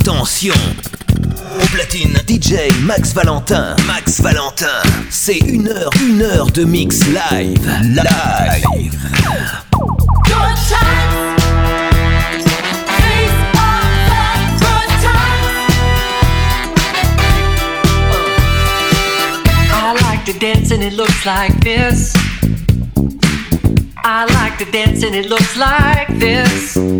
Attention Au platine, DJ Max Valentin. Max Valentin. C'est une heure, une heure de mix live. Live. Good times. To dance and it looks like this. I like to dance and it looks like this.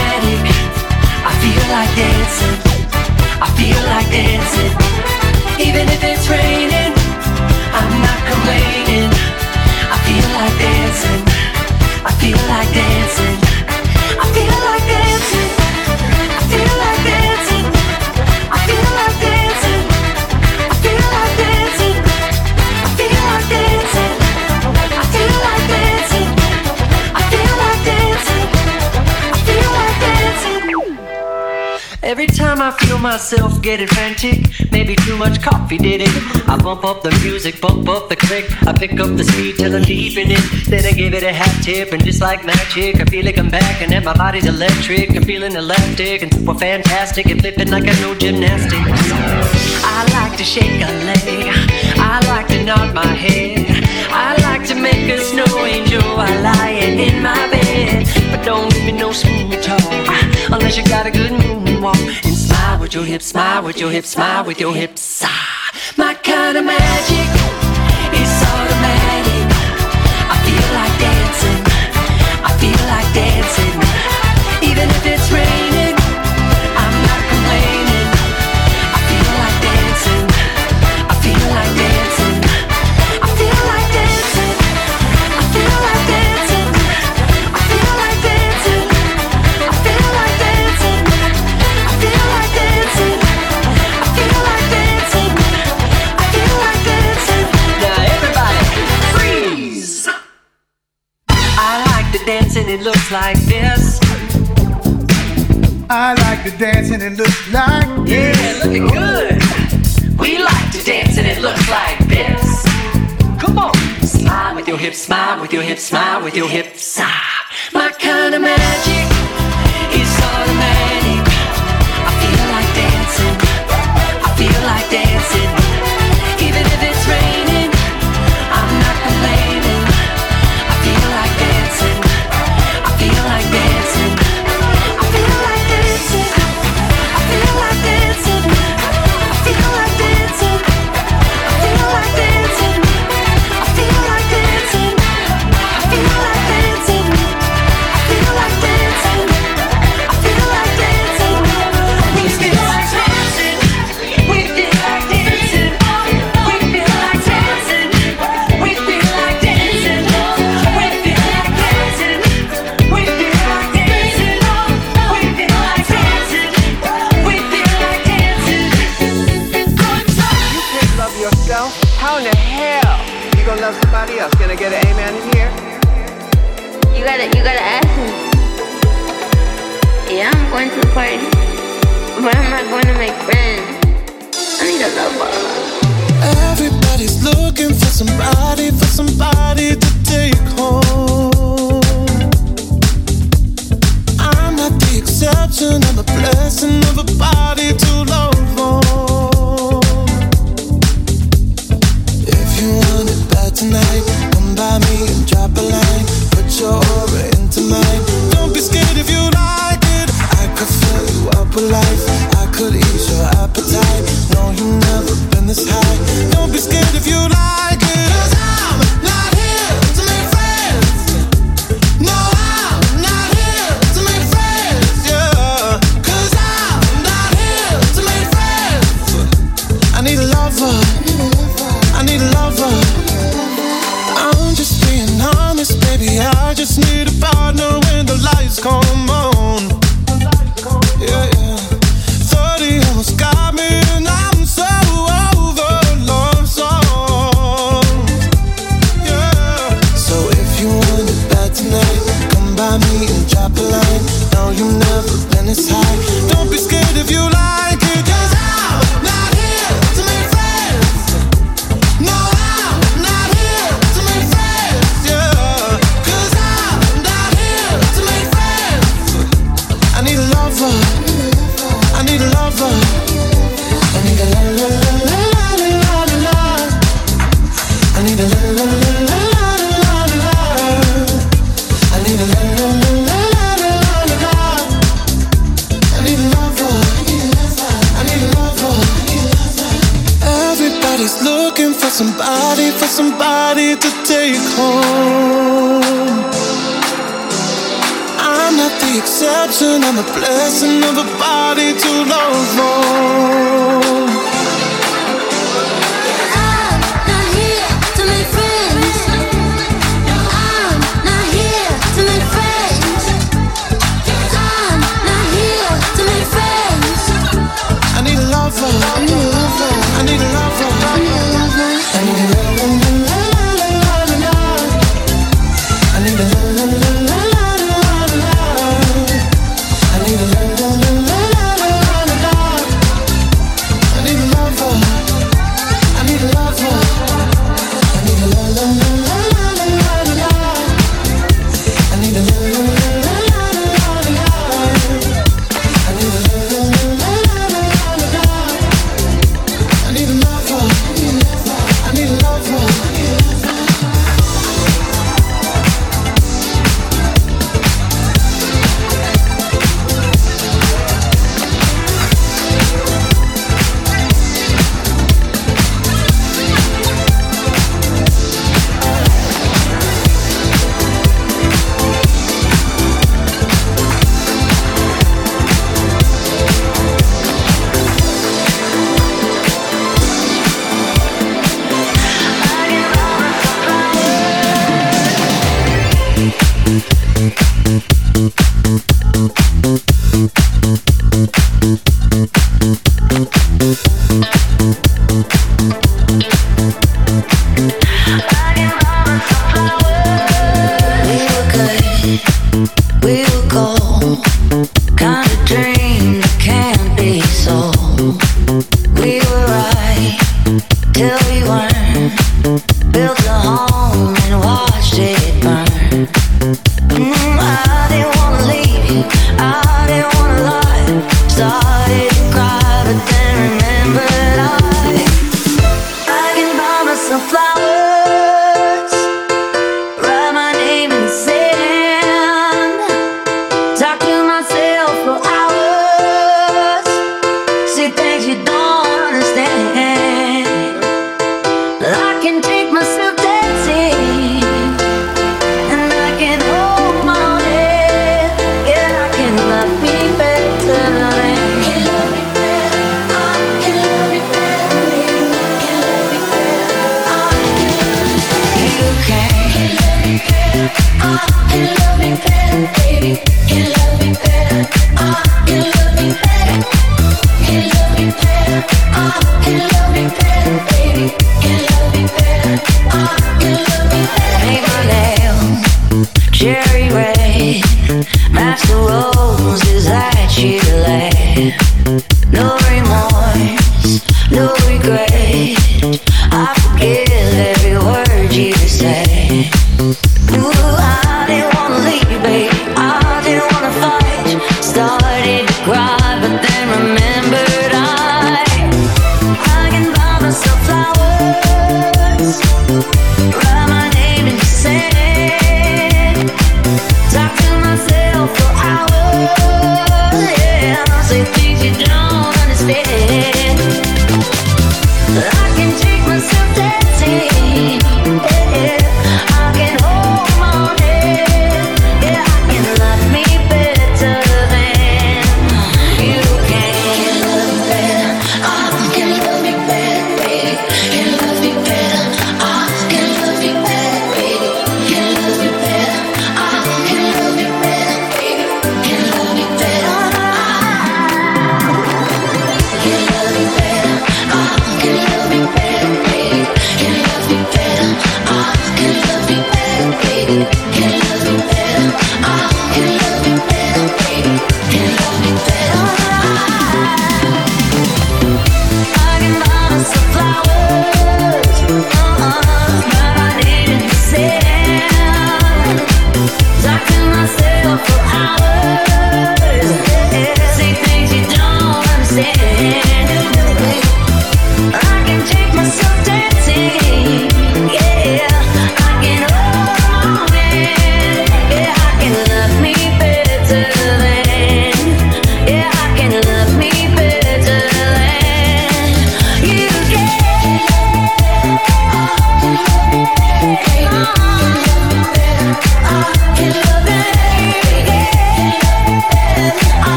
I feel like dancing. I feel like dancing. Even if it's raining, I'm not complaining. I feel like dancing. I feel like dancing. Myself getting frantic, maybe too much coffee did it. I bump up the music, bump up the click. I pick up the speed till I'm deep in it. Then I give it a half tip, and just like magic, I feel like I'm back and that my body's electric. I'm feeling elastic and super fantastic and flipping like I know gymnastics. I like to shake a leg. I like to nod my head. I like to make a snow angel while lying in my your hips, smile with your hips, smile with your hips. Ah, my kind of magic like to dance and it looks like this. Yeah, looking good. We like to dance and it looks like this. Come on. Smile with your hips, smile with your hips, smile with your hips. Ah, my kind of magic hell you gonna love somebody else? Can I get an amen in here? You gotta, you gotta ask me. Yeah, I'm going to the party, but I'm not going to make friends. I need a lover. Everybody's looking for somebody, for somebody to take home. I'm not the exception, I'm a blessing of a body to love Everybody's looking for somebody, for somebody to take home. I'm not the exception, I'm the blessing of a body to love. More. mystical, kind of dream that can't be sold.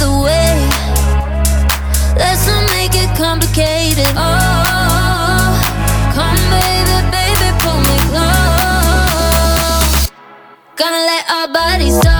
the way. Let's not make it complicated. Oh, come baby, baby, pull me close. Gonna let our bodies talk.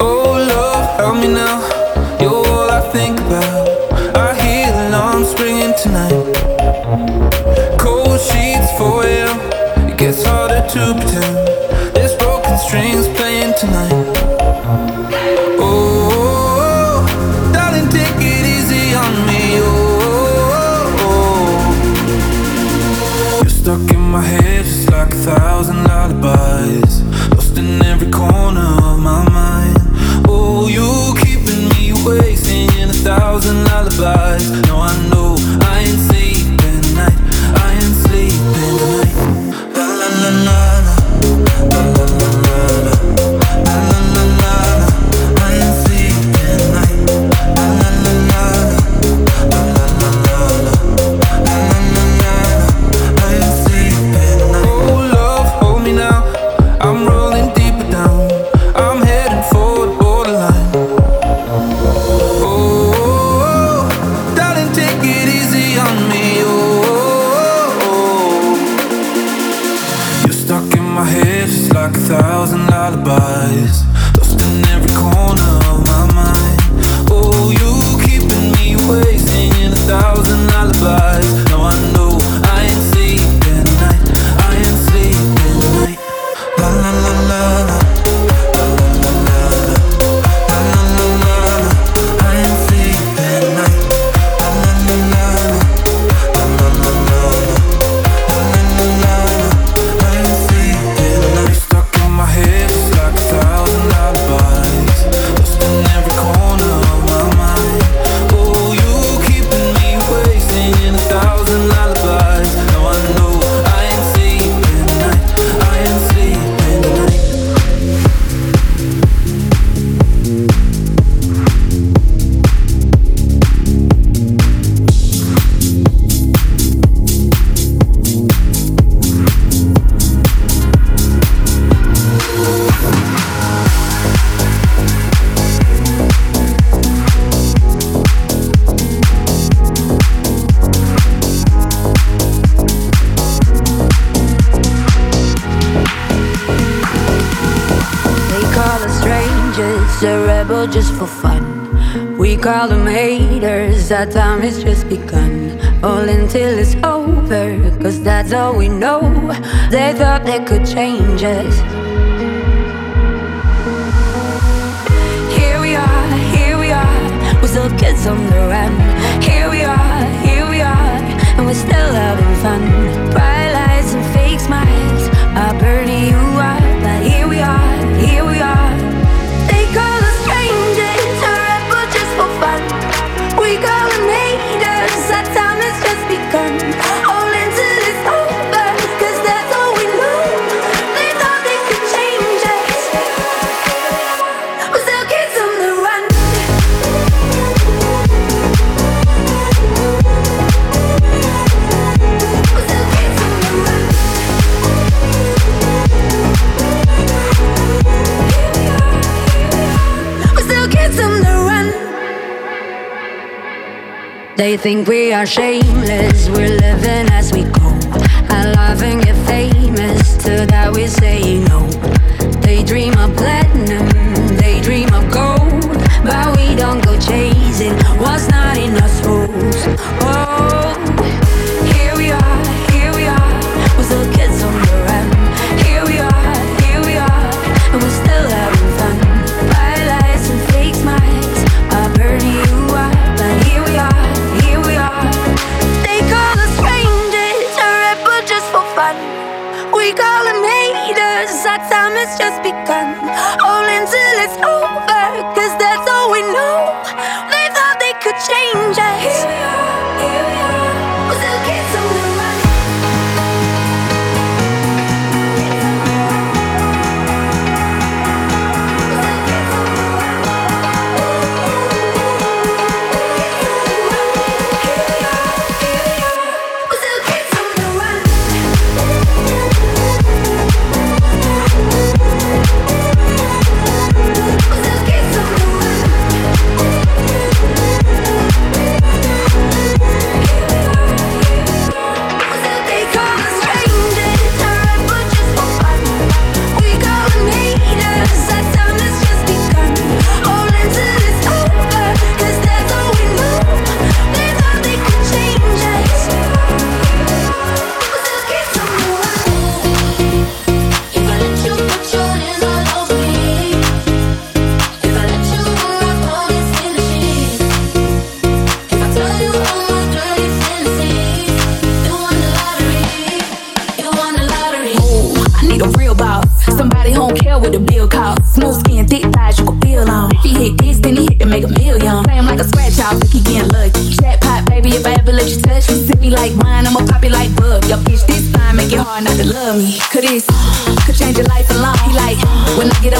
Oh Lord, me now. You're all I think about. I hear alarms ringing tonight. Cold sheets It gets harder to pretend. Broken strings playing tonight. my head begun. All until it's over, cause that's all we know. They thought they could change us. think we are shameless. We're living.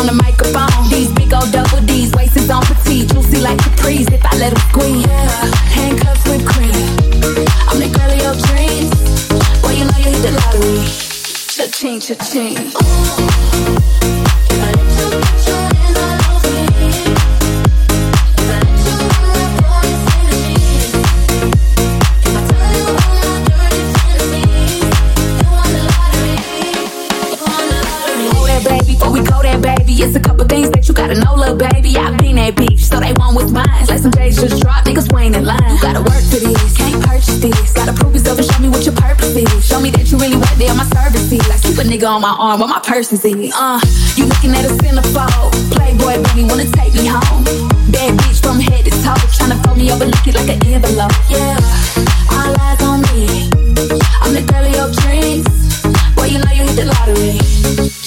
On the microphone, these big old double D's, waist is on petite, juicy like Caprice. If I let him squeeze, yeah, handcuffs with cream. I'm the girl of your dreams. Boy, you know you hit the lottery. Cha-ching, cha-ching. Hold It's a couple things that you gotta know, little baby. I've been that bitch, so they want what's mine. Like some days just drop, niggas waiting in line. You gotta work for this, can't purchase this. Gotta prove yourself and show me what your purpose is. Show me that you really worth it on my service fee. Like keep a nigga on my arm, what my purse is. Uh, you looking at a centerfold. Playboy, baby, wanna take me home. Bad bitch from head to toe, tryna fold me over, lick it like an envelope. Yeah, all eyes on me. I'm the girl of your dreams. Boy, you know you hit the lottery.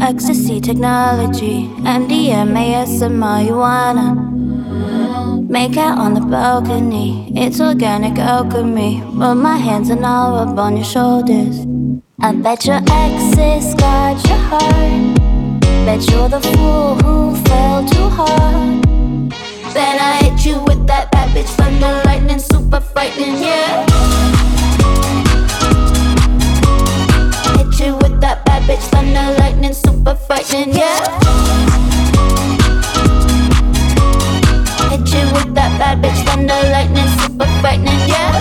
Ecstasy technology, MDMA, marijuana. Make out on the balcony, it's organic alchemy. Put my hands and all up on your shoulders. I bet your exes got your heart. Bet you're the fool who fell too hard. Then I hit you with that bad bitch thunder lightning, super frightening, yeah. Bitch thunder lightning, super frightening, yeah. Hit you with that bad bitch thunder lightning, super frightening, yeah.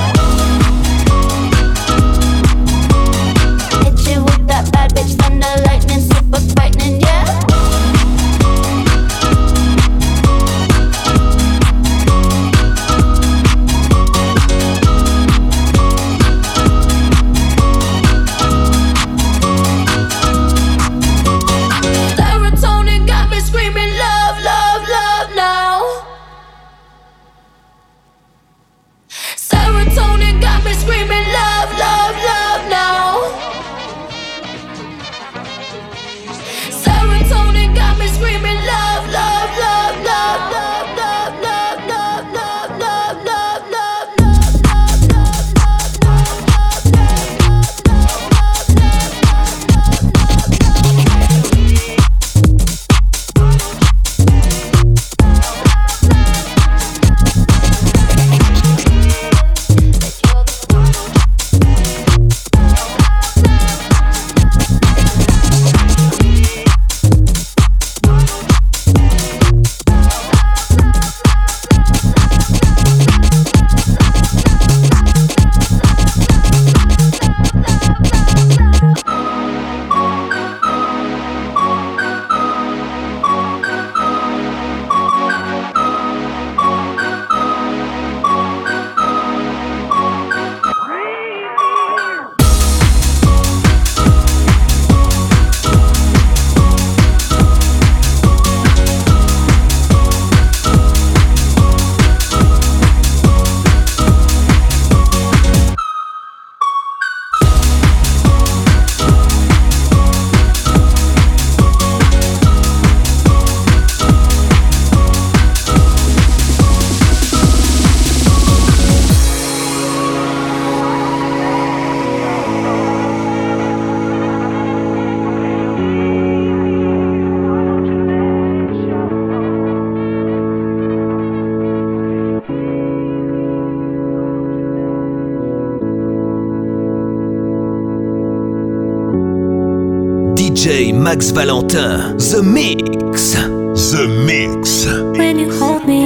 Max Valentin. The Mix. The Mix. When you hold me,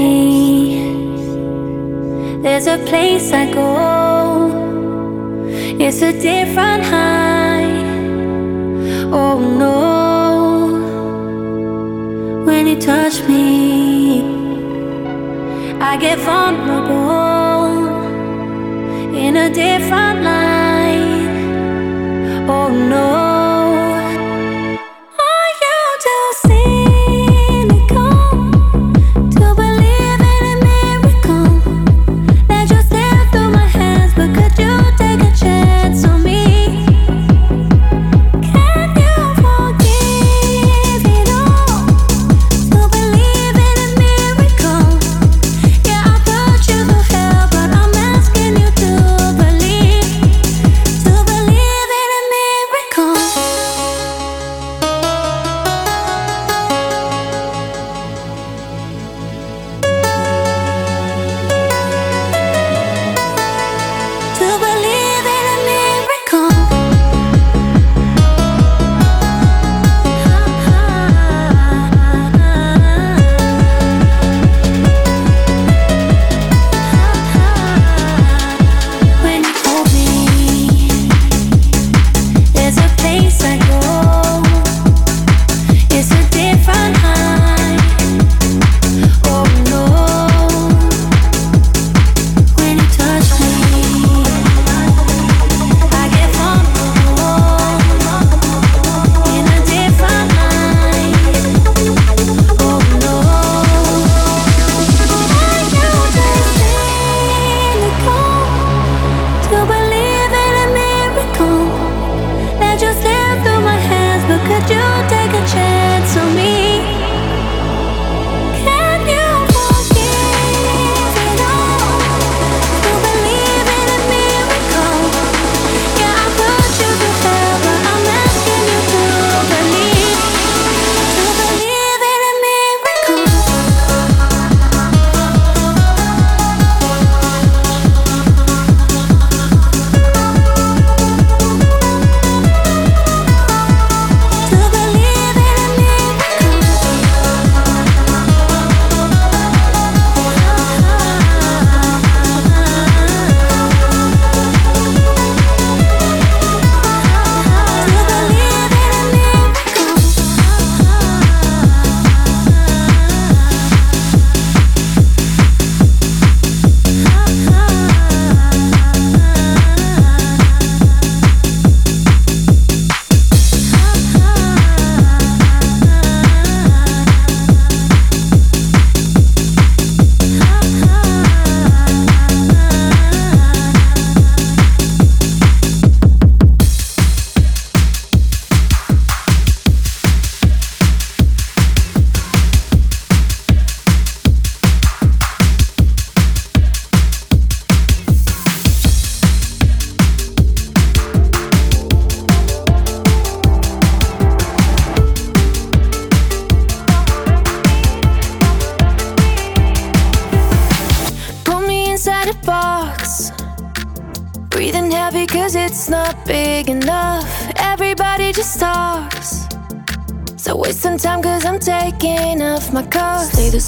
there's a place I go. It's a different high. Oh no. When you touch me, I get vulnerable in a different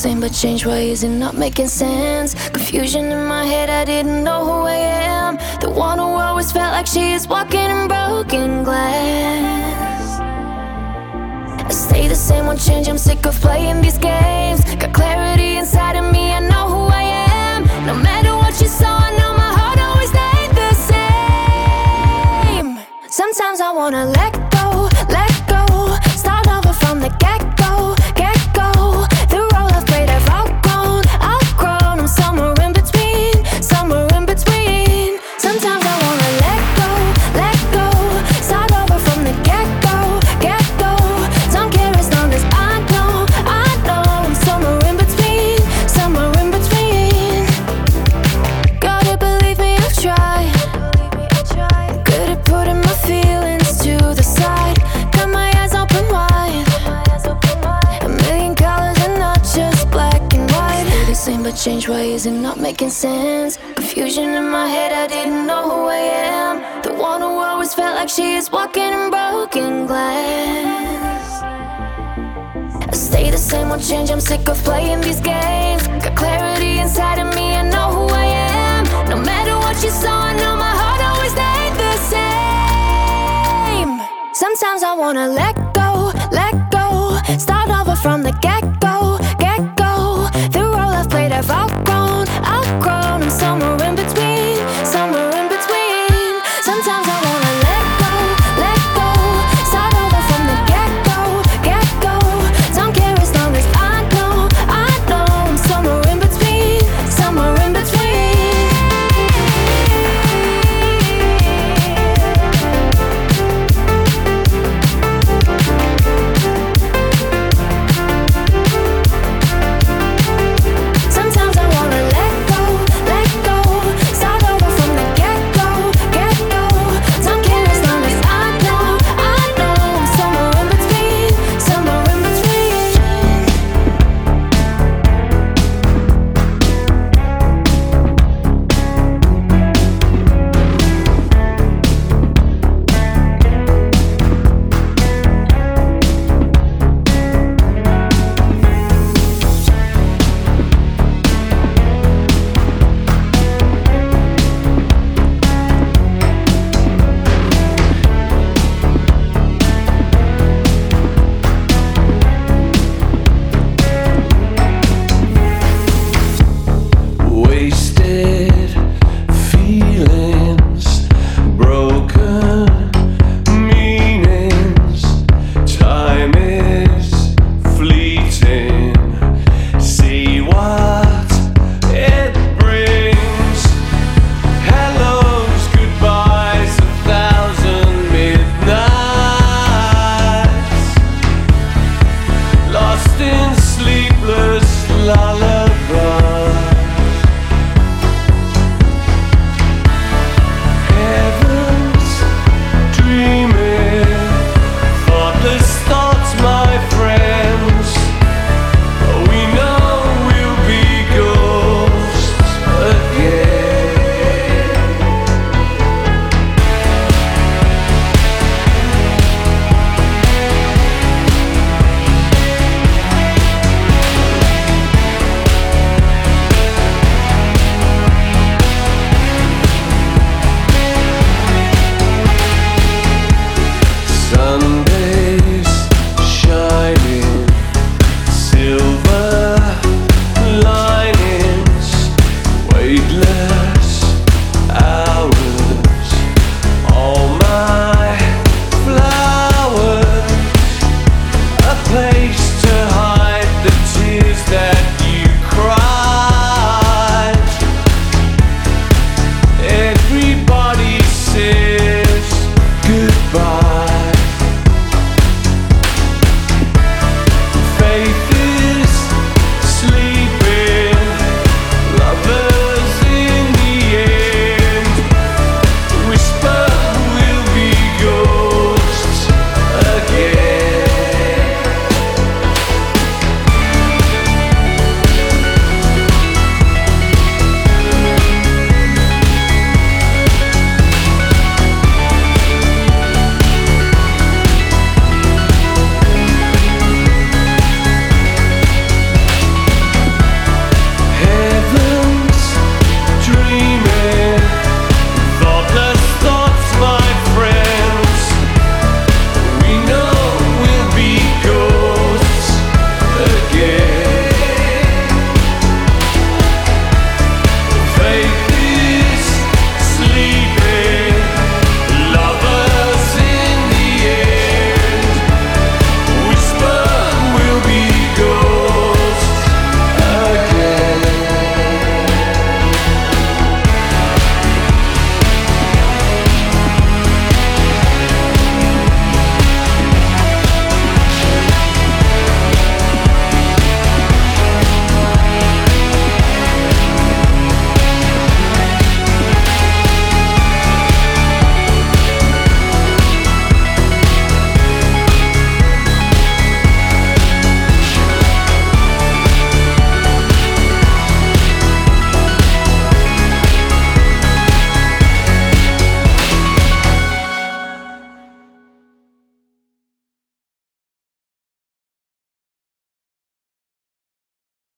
same, but change. Why is it not making sense? Confusion in my head, I didn't know who I am. The one who always felt like she is walking in broken glass. I stay the same, won't change. I'm sick of playing these games. Got clarity inside of me, I know who I am. No matter what you saw, I know my heart always stayed the same. Sometimes I wanna let change. I'm sick of playing these games. Got clarity inside of me, I know who I am. No matter what you saw, I know my heart always stayed the same. Sometimes I wanna let go, let go. Start over from the get